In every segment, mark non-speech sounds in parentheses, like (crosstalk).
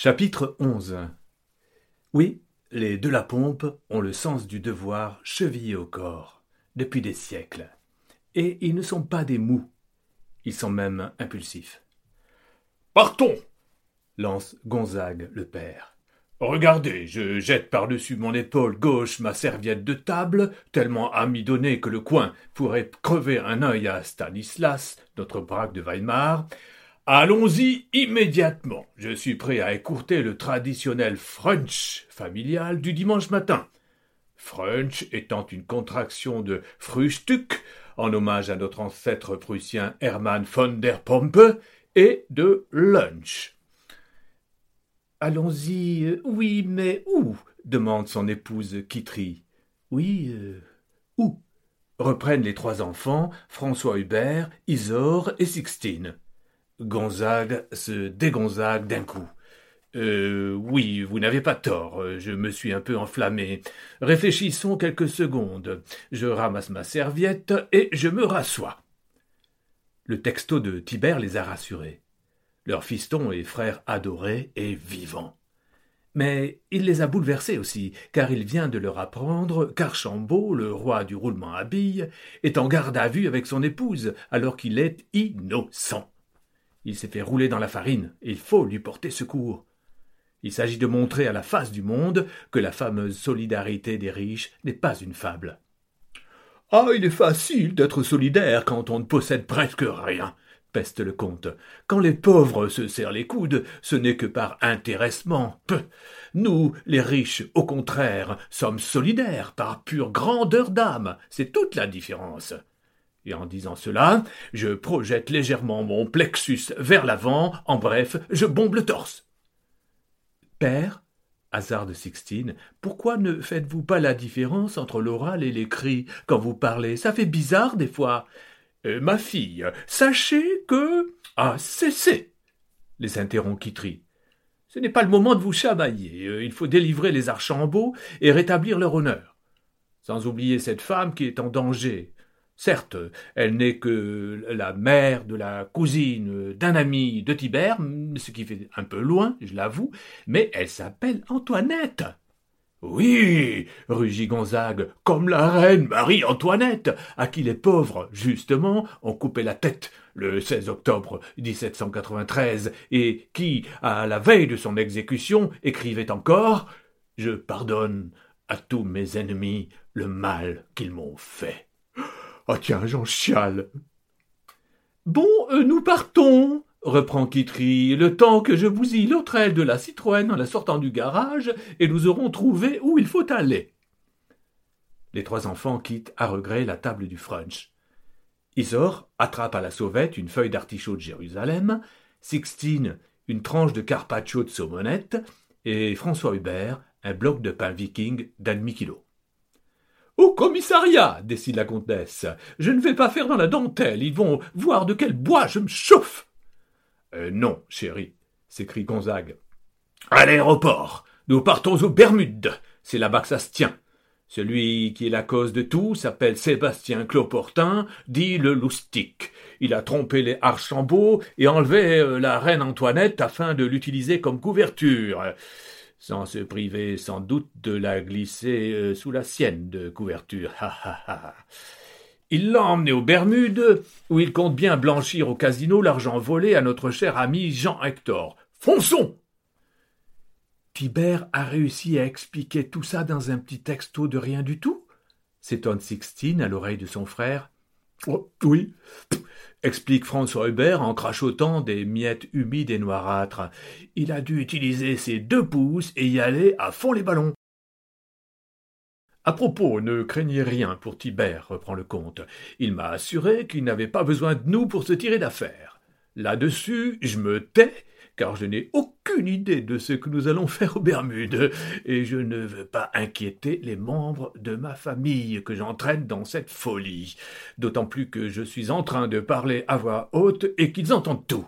Chapitre 11 Oui, les de la pompe ont le sens du devoir chevillé au corps, depuis des siècles. Et ils ne sont pas des mous, ils sont même impulsifs. Partons lance Gonzague le père. Regardez, je jette par-dessus mon épaule gauche ma serviette de table, tellement amidonnée que le coin pourrait crever un œil à Stanislas, notre braque de Weimar, Allons-y immédiatement. Je suis prêt à écourter le traditionnel French familial du dimanche matin. French étant une contraction de Frühstück, en hommage à notre ancêtre prussien Hermann von der Pompe, et de lunch. Allons-y, euh, oui, mais où? demande son épouse Kitry. Oui, euh, où? reprennent les trois enfants, François Hubert, Isor et Sixtine. Gonzague se dégonzague d'un coup. Euh, oui, vous n'avez pas tort, je me suis un peu enflammé. Réfléchissons quelques secondes. Je ramasse ma serviette et je me rassois. Le texto de Tibère les a rassurés. Leur fiston et frère adoré est vivant. Mais il les a bouleversés aussi, car il vient de leur apprendre qu'Archambault, le roi du roulement à billes, est en garde à vue avec son épouse, alors qu'il est innocent. Il s'est fait rouler dans la farine, il faut lui porter secours. Il s'agit de montrer à la face du monde que la fameuse solidarité des riches n'est pas une fable. Ah, il est facile d'être solidaire quand on ne possède presque rien, peste le comte. Quand les pauvres se serrent les coudes, ce n'est que par intéressement. Nous, les riches, au contraire, sommes solidaires par pure grandeur d'âme. C'est toute la différence. Et en disant cela, je projette légèrement mon plexus vers l'avant, en bref, je bombe le torse. Père, hasard de Sixtine, pourquoi ne faites-vous pas la différence entre l'oral et l'écrit quand vous parlez? Ça fait bizarre des fois. Euh, ma fille, sachez que. Ah, cessez les interrompt Kitry. Ce n'est pas le moment de vous chamailler. Euh, il faut délivrer les Archambault et rétablir leur honneur. Sans oublier cette femme qui est en danger. Certes, elle n'est que la mère de la cousine d'un ami de Tibère, ce qui fait un peu loin, je l'avoue, mais elle s'appelle Antoinette. Oui, rugit Gonzague, comme la reine Marie-Antoinette, à qui les pauvres, justement, ont coupé la tête le 16 octobre 1793, et qui, à la veille de son exécution, écrivait encore Je pardonne à tous mes ennemis le mal qu'ils m'ont fait. Ah tiens, j'en chiale. Bon, euh, nous partons, reprend Kitry, le temps que je vous l'autre aile de la Citroën en la sortant du garage, et nous aurons trouvé où il faut aller. Les trois enfants quittent à regret la table du French. Isor attrape à la sauvette une feuille d'artichaut de Jérusalem, Sixtine une tranche de carpaccio de saumonette, et François Hubert un bloc de pain viking d'un demi-kilo. Au commissariat, décide la comtesse. Je ne vais pas faire dans la dentelle. Ils vont voir de quel bois je me chauffe. Euh, non, chérie, s'écrie Gonzague. À l'aéroport. Nous partons aux Bermudes. C'est là-bas que ça se tient. Celui qui est la cause de tout s'appelle Sébastien Cloportin, dit le loustic. Il a trompé les Archambault et enlevé euh, la reine Antoinette afin de l'utiliser comme couverture sans se priver sans doute de la glisser euh, sous la sienne de couverture. il l'a emmené aux Bermudes, où il compte bien blanchir au casino l'argent volé à notre cher ami Jean Hector. Fonçons Tibère a réussi à expliquer tout ça dans un petit texto de rien du tout s'étonne Sixtine à l'oreille de son frère. Oh, oui, explique François Hubert en crachotant des miettes humides et noirâtres. Il a dû utiliser ses deux pouces et y aller à fond les ballons. À propos, ne craignez rien pour Tibère, reprend le comte. Il m'a assuré qu'il n'avait pas besoin de nous pour se tirer d'affaire. Là-dessus, je me tais car je n'ai aucune idée de ce que nous allons faire aux Bermudes, et je ne veux pas inquiéter les membres de ma famille que j'entraîne dans cette folie, d'autant plus que je suis en train de parler à voix haute et qu'ils entendent tout.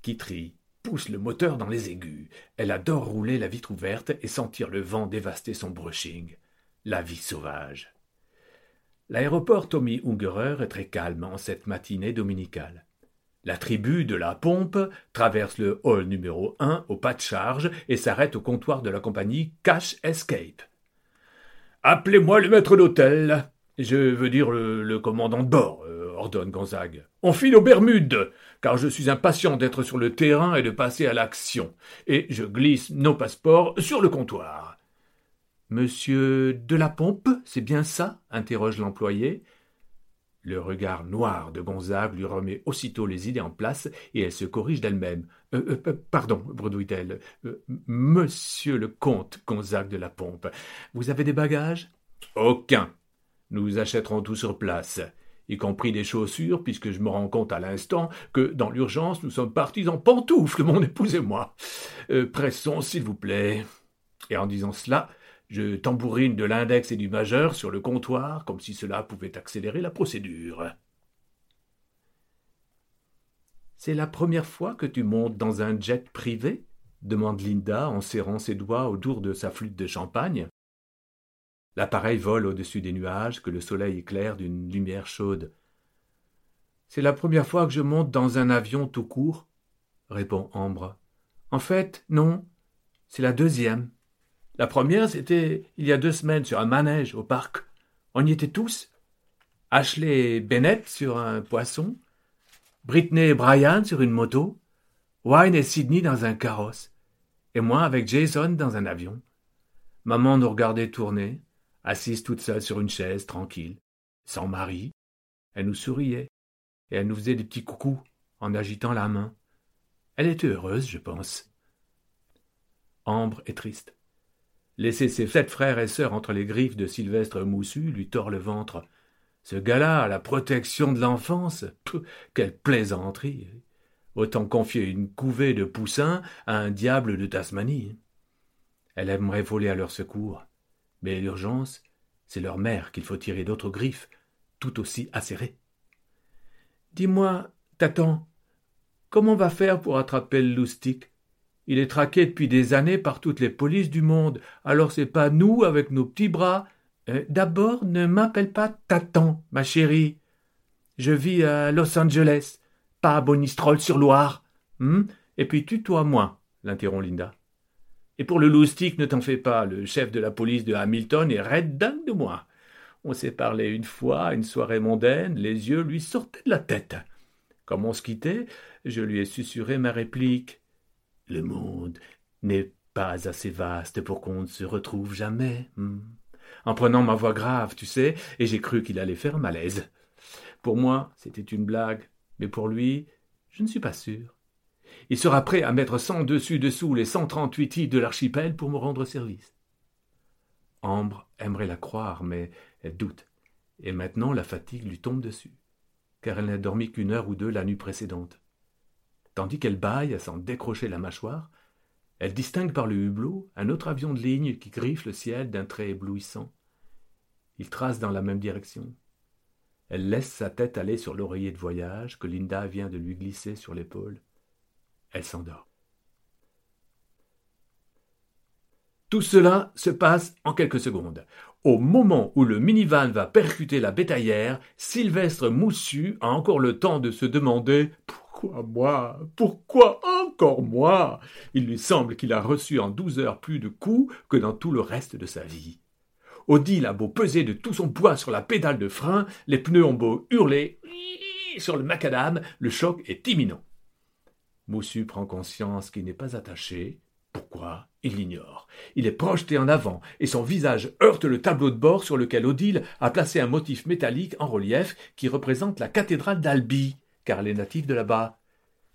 Kitry pousse le moteur dans les aigus. Elle adore rouler la vitre ouverte et sentir le vent dévaster son brushing. La vie sauvage. L'aéroport Tommy Ungerer est très calme en cette matinée dominicale. La tribu de la pompe traverse le hall numéro 1 au pas de charge et s'arrête au comptoir de la compagnie Cash Escape. Appelez-moi le maître d'hôtel. Je veux dire le, commandant de bord, euh, ordonne Gonzague. On file aux Bermudes, car je suis impatient d'être sur le terrain et de passer à l'action. Et je glisse nos passeports sur le comptoir. Monsieur de la pompe, c'est bien ça? interroge l'employé. Le regard noir de Gonzague lui remet aussitôt les idées en place et elle se corrige d'elle-même. Euh, euh, pardon, bredouille-t-elle. Euh, monsieur le comte Gonzague de la Pompe, vous avez des bagages? Aucun. Nous achèterons tout sur place, y compris des chaussures, puisque je me rends compte à l'instant que, dans l'urgence, nous sommes partis en pantoufles, mon épouse et moi. pressons, s'il vous plaît. Et en disant cela, je tambourine de l'index et du majeur sur le comptoir, comme si cela pouvait accélérer la procédure. C'est la première fois que tu montes dans un jet privé? demande Linda en serrant ses doigts autour de sa flûte de champagne. L'appareil vole au-dessus des nuages que le soleil éclaire d'une lumière chaude. C'est la première fois que je monte dans un avion tout court, répond Ambre. En fait, non, c'est la deuxième. La première, c'était il y a deux semaines sur un manège au parc. On y était tous. Ashley et Bennett sur un poisson, Britney et Brian sur une moto, Wayne et Sidney dans un carrosse, et moi avec Jason dans un avion. Maman nous regardait tourner, assise toute seule sur une chaise, tranquille, sans mari. Elle nous souriait, et elle nous faisait des petits coucous en agitant la main. Elle était heureuse, je pense. Ambre est triste. Laisser ses sept frères et sœurs entre les griffes de Sylvestre Moussu lui tord le ventre. Ce gars-là, la protection de l'enfance, quelle plaisanterie. Autant confier une couvée de poussins à un diable de Tasmanie. Elle aimerait voler à leur secours, mais l'urgence, c'est leur mère qu'il faut tirer d'autres griffes, tout aussi acérées. Dis-moi, Tatan, comment on va faire pour attraper le loustic il est traqué depuis des années par toutes les polices du monde. Alors c'est pas nous avec nos petits bras. Euh, d'abord, ne m'appelle pas Tatan, ma chérie. Je vis à Los Angeles, pas à Bonistrol sur Loire. Hmm? Et puis tutoie-moi, l'interrompt Linda. Et pour le loustic, ne t'en fais pas, le chef de la police de Hamilton est red dingue de moi. On s'est parlé une fois une soirée mondaine, les yeux lui sortaient de la tête. Comme on se quittait, je lui ai susurré ma réplique. Le monde n'est pas assez vaste pour qu'on ne se retrouve jamais. Hmm. En prenant ma voix grave, tu sais, et j'ai cru qu'il allait faire malaise. Pour moi, c'était une blague, mais pour lui, je ne suis pas sûr. Il sera prêt à mettre cent dessus dessous les cent trente-huit îles de l'archipel pour me rendre service. Ambre aimerait la croire, mais elle doute, et maintenant la fatigue lui tombe dessus, car elle n'a dormi qu'une heure ou deux la nuit précédente. Tandis qu'elle bâille à s'en décrocher la mâchoire, elle distingue par le hublot un autre avion de ligne qui griffe le ciel d'un trait éblouissant. Il trace dans la même direction. Elle laisse sa tête aller sur l'oreiller de voyage que Linda vient de lui glisser sur l'épaule. Elle s'endort. Tout cela se passe en quelques secondes. Au moment où le minivan va percuter la bétaillère, Sylvestre Moussu a encore le temps de se demander pourquoi moi? Pourquoi encore moi? Il lui semble qu'il a reçu en douze heures plus de coups que dans tout le reste de sa vie. Odile a beau peser de tout son poids sur la pédale de frein, les pneus ont beau hurler sur le macadam, le choc est imminent. Moussu prend conscience qu'il n'est pas attaché. Pourquoi? Il l'ignore. Il est projeté en avant, et son visage heurte le tableau de bord sur lequel Odile a placé un motif métallique en relief qui représente la cathédrale d'Albi car les natifs de là-bas.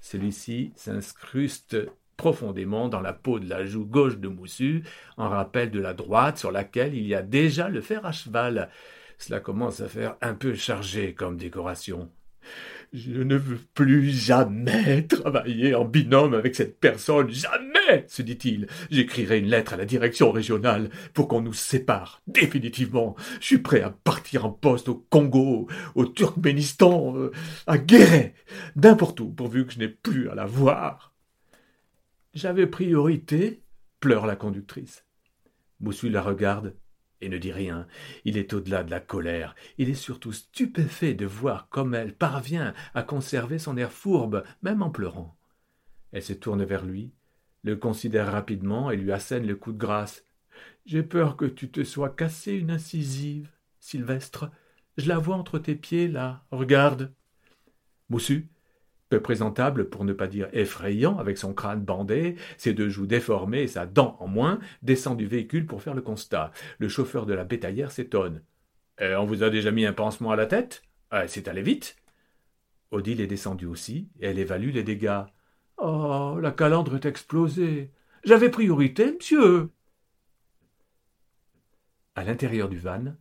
Celui-ci s'incruste profondément dans la peau de la joue gauche de Moussu, en rappel de la droite sur laquelle il y a déjà le fer à cheval. Cela commence à faire un peu chargé comme décoration. Je ne veux plus jamais travailler en binôme avec cette personne, jamais, se dit-il. J'écrirai une lettre à la direction régionale pour qu'on nous sépare définitivement. Je suis prêt à partir en poste au Congo, au Turkménistan, euh, à Guéret, n'importe où, pourvu que je n'ai plus à la voir. J'avais priorité, pleure la conductrice. Moussu la regarde ne dit rien. Il est au-delà de la colère. Il est surtout stupéfait de voir comme elle parvient à conserver son air fourbe, même en pleurant. Elle se tourne vers lui, le considère rapidement et lui assène le coup de grâce. J'ai peur que tu te sois cassé une incisive, Sylvestre. Je la vois entre tes pieds, là. Regarde. Moussu, présentable pour ne pas dire effrayant, avec son crâne bandé, ses deux joues déformées et sa dent en moins, descend du véhicule pour faire le constat. Le chauffeur de la bétaillère s'étonne. Eh, on vous a déjà mis un pansement à la tête? Eh, C'est allé vite Odile est descendue aussi, et elle évalue les dégâts. Oh, la calandre est explosée. J'avais priorité, monsieur. À l'intérieur du van,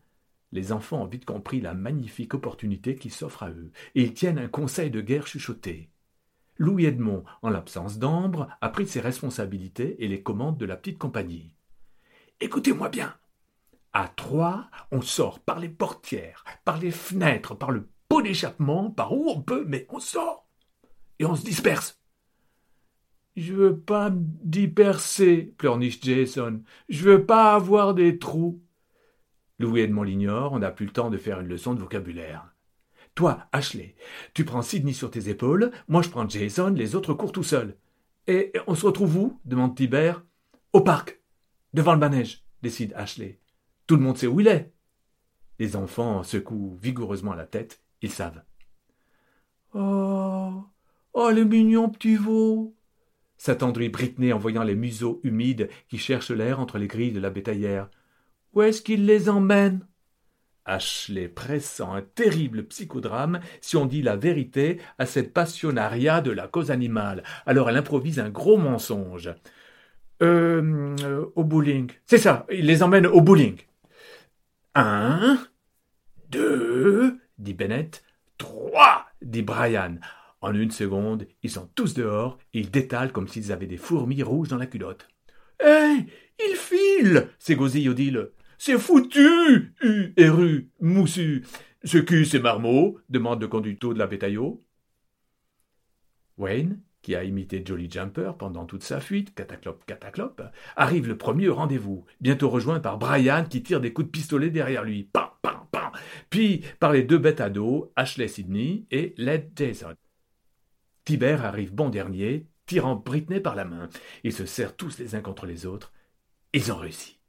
les enfants ont vite compris la magnifique opportunité qui s'offre à eux, et ils tiennent un conseil de guerre chuchoté. Louis Edmond, en l'absence d'Ambre, a pris ses responsabilités et les commandes de la petite compagnie. Écoutez-moi bien. À trois, on sort par les portières, par les fenêtres, par le pot d'échappement, par où on peut, mais on sort. Et on se disperse. Je veux pas me disperser, pleurniche Jason. Je veux pas avoir des trous. Louis Edmond l'ignore, on n'a plus le temps de faire une leçon de vocabulaire. Toi, Ashley, tu prends Sidney sur tes épaules, moi je prends Jason, les autres courent tout seuls. Et on se retrouve où? demande Tibert. Au parc, devant le manège, décide Ashley. Tout le monde sait où il est. Les enfants secouent vigoureusement la tête, ils savent. Oh, oh, le mignon petit veau s'attendrit Britney en voyant les museaux humides qui cherchent l'air entre les grilles de la bétaillère. Où est-ce qu'il les emmène? Ashley pressent un terrible psychodrame si on dit la vérité à cette passionaria de la cause animale. Alors elle improvise un gros mensonge. Euh, euh, au bowling. C'est ça, il les emmène au bowling. Un, deux, dit Bennett. Trois, dit Brian. En une seconde, ils sont tous dehors et ils détalent comme s'ils avaient des fourmis rouges dans la culotte. Hé, il file s'égosille Odile. C'est foutu Eru, moussu Ce cul, c'est marmot demande le conducteur de la bétaillot. Wayne, qui a imité Jolly Jumper pendant toute sa fuite, cataclope, cataclope, arrive le premier au rendez-vous, bientôt rejoint par Brian qui tire des coups de pistolet derrière lui. Pam, pam, pam Puis par les deux bêtes à dos, Ashley Sidney et Led Jason. Tibert arrive bon dernier, tirant Britney par la main. Ils se serrent tous les uns contre les autres. Ils ont réussi.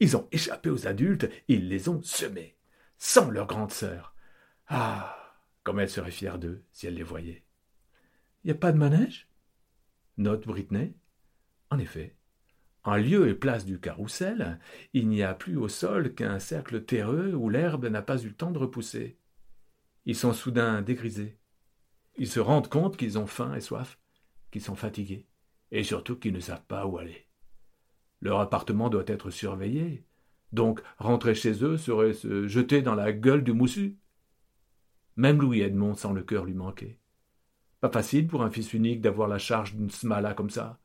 Ils ont échappé aux adultes ils les ont semés, sans leur grande sœur. Ah, comme elle serait fière d'eux si elle les voyait. Il n'y a pas de manège? Note Britney. En effet, en lieu et place du carrousel, il n'y a plus au sol qu'un cercle terreux où l'herbe n'a pas eu le temps de repousser. Ils sont soudain dégrisés. Ils se rendent compte qu'ils ont faim et soif, qu'ils sont fatigués, et surtout qu'ils ne savent pas où aller. Leur appartement doit être surveillé. Donc rentrer chez eux serait se jeter dans la gueule du moussu. Même Louis Edmond sent le cœur lui manquer. Pas facile pour un fils unique d'avoir la charge d'une smala comme ça.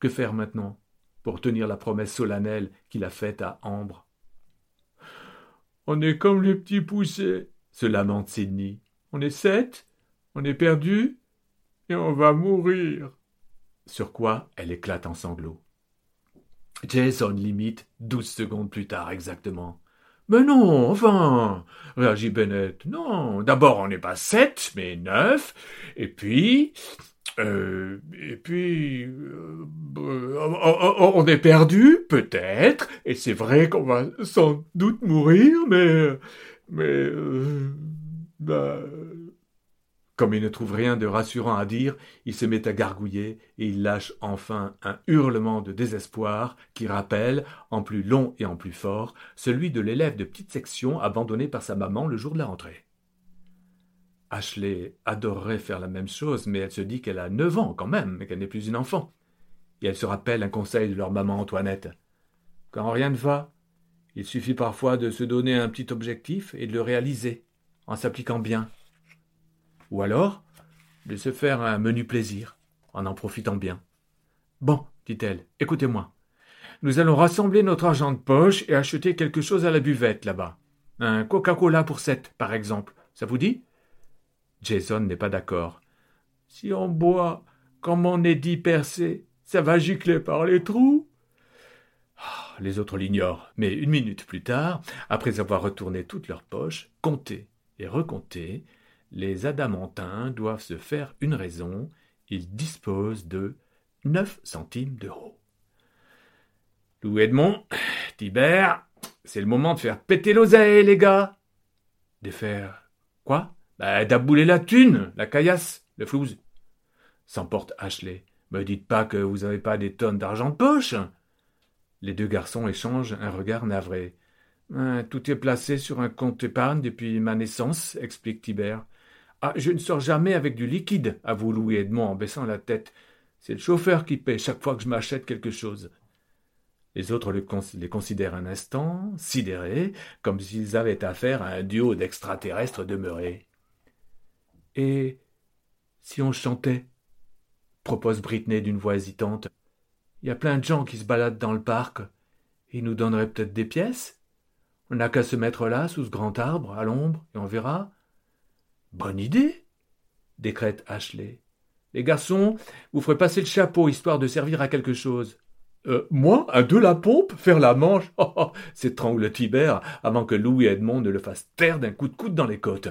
Que faire maintenant pour tenir la promesse solennelle qu'il a faite à Ambre? On est comme les petits poussés, se lamente Sidney. On est sept, on est perdu, et on va mourir. Sur quoi elle éclate en sanglots. Jason limite douze secondes plus tard exactement. Mais non, enfin, réagit Bennett. Non, d'abord on n'est pas sept, mais neuf, et puis, euh, et puis, euh, on est perdu, peut-être, et c'est vrai qu'on va sans doute mourir, mais, mais, euh, bah, comme il ne trouve rien de rassurant à dire, il se met à gargouiller et il lâche enfin un hurlement de désespoir qui rappelle, en plus long et en plus fort, celui de l'élève de petite section abandonné par sa maman le jour de la rentrée. Ashley adorerait faire la même chose, mais elle se dit qu'elle a neuf ans quand même, et qu'elle n'est plus une enfant. Et elle se rappelle un conseil de leur maman Antoinette. Quand rien ne va, il suffit parfois de se donner un petit objectif et de le réaliser, en s'appliquant bien ou alors de se faire un menu plaisir, en en profitant bien. Bon, dit-elle, écoutez-moi. Nous allons rassembler notre argent de poche et acheter quelque chose à la buvette là-bas. Un Coca-Cola pour sept, par exemple. Ça vous dit? Jason n'est pas d'accord. Si on boit comme on est dit percé, ça va gicler par les trous. Ah, les autres l'ignorent, mais une minute plus tard, après avoir retourné toutes leurs poches, compté et recompté, les adamantins doivent se faire une raison, ils disposent de neuf centimes d'euros. Louis Edmond, Tibère, c'est le moment de faire péter l'oseille, les gars. De faire quoi? Bah, d'abouler la thune, la caillasse, le flouze. S'emporte Ashley. Me dites pas que vous avez pas des tonnes d'argent de poche. Les deux garçons échangent un regard navré. Hein, tout est placé sur un compte épargne depuis ma naissance, explique Tibère. Ah, je ne sors jamais avec du liquide, avoue Louis Edmond en baissant la tête. C'est le chauffeur qui paie chaque fois que je m'achète quelque chose. Les autres les considèrent un instant, sidérés, comme s'ils avaient affaire à un duo d'extraterrestres demeurés. Et si on chantait propose Britney d'une voix hésitante. Il y a plein de gens qui se baladent dans le parc. Ils nous donneraient peut-être des pièces? On n'a qu'à se mettre là, sous ce grand arbre, à l'ombre, et on verra. Bonne idée décrète Ashley. Les garçons, vous ferez passer le chapeau, histoire de servir à quelque chose. Euh, moi, à deux la pompe, faire la manche (laughs) oh, oh, s'étrangle Tibère avant que Louis Edmond ne le fasse taire d'un coup de coude dans les côtes.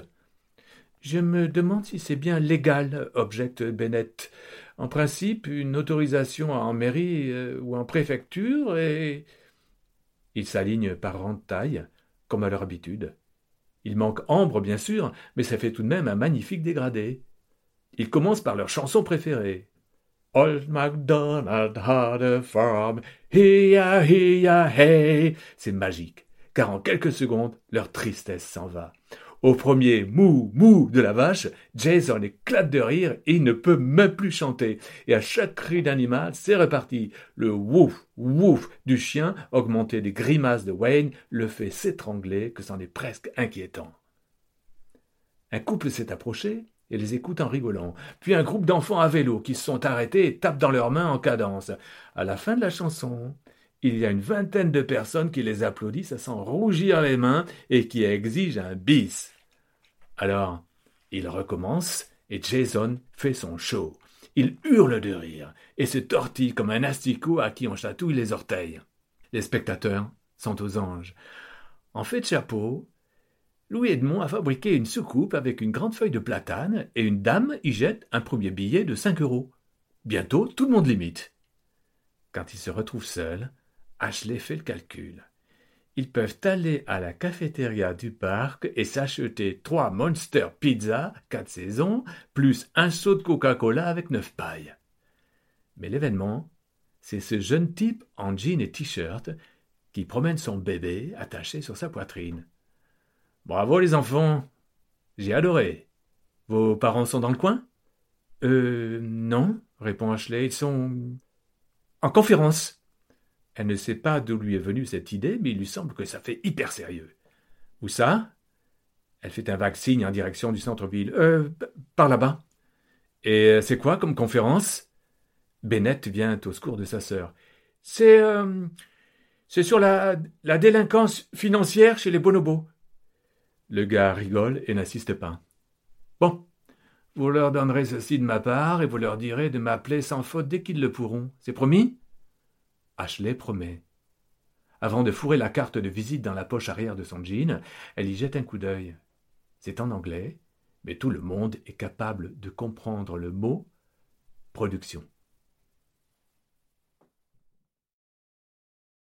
Je me demande si c'est bien légal, objecte Bennett. En principe, une autorisation en mairie euh, ou en préfecture et. Ils s'alignent par rang de taille, comme à leur habitude. Il manque Ambre, bien sûr, mais ça fait tout de même un magnifique dégradé. Ils commencent par leur chanson préférée. Old MacDonald had a farm, hi-ya, hi-ya, hey. C'est magique, car en quelques secondes, leur tristesse s'en va. Au premier mou mou de la vache, Jason éclate de rire et ne peut même plus chanter. Et à chaque cri d'animal, c'est reparti. Le wouf wouf du chien, augmenté des grimaces de Wayne, le fait s'étrangler que c'en est presque inquiétant. Un couple s'est approché et les écoute en rigolant. Puis un groupe d'enfants à vélo qui se sont arrêtés et tapent dans leurs mains en cadence. À la fin de la chanson, il y a une vingtaine de personnes qui les applaudissent à s'en rougir les mains et qui exigent un bis. Alors, il recommence et Jason fait son show. Il hurle de rire et se tortille comme un asticot à qui on chatouille les orteils. Les spectateurs sont aux anges. En fait de chapeau, Louis Edmond a fabriqué une soucoupe avec une grande feuille de platane et une dame y jette un premier billet de cinq euros. Bientôt, tout le monde l'imite. Quand il se retrouve seul, Ashley fait le calcul ils peuvent aller à la cafétéria du parc et s'acheter trois Monster Pizza, quatre saisons, plus un seau de Coca-Cola avec neuf pailles. Mais l'événement, c'est ce jeune type en jean et t-shirt qui promène son bébé attaché sur sa poitrine. Bravo les enfants, j'ai adoré. Vos parents sont dans le coin? Euh, non, répond Ashley, ils sont en conférence. Elle ne sait pas d'où lui est venue cette idée, mais il lui semble que ça fait hyper sérieux. Où ça? Elle fait un vague signe en direction du centre-ville. Euh, par là-bas. Et euh, c'est quoi comme conférence? Bennett vient au secours de sa sœur. C'est. Euh, c'est sur la, la délinquance financière chez les bonobos. Le gars rigole et n'insiste pas. Bon, vous leur donnerez ceci de ma part et vous leur direz de m'appeler sans faute dès qu'ils le pourront. C'est promis? Ashley promet. Avant de fourrer la carte de visite dans la poche arrière de son jean, elle y jette un coup d'œil. C'est en anglais, mais tout le monde est capable de comprendre le mot production.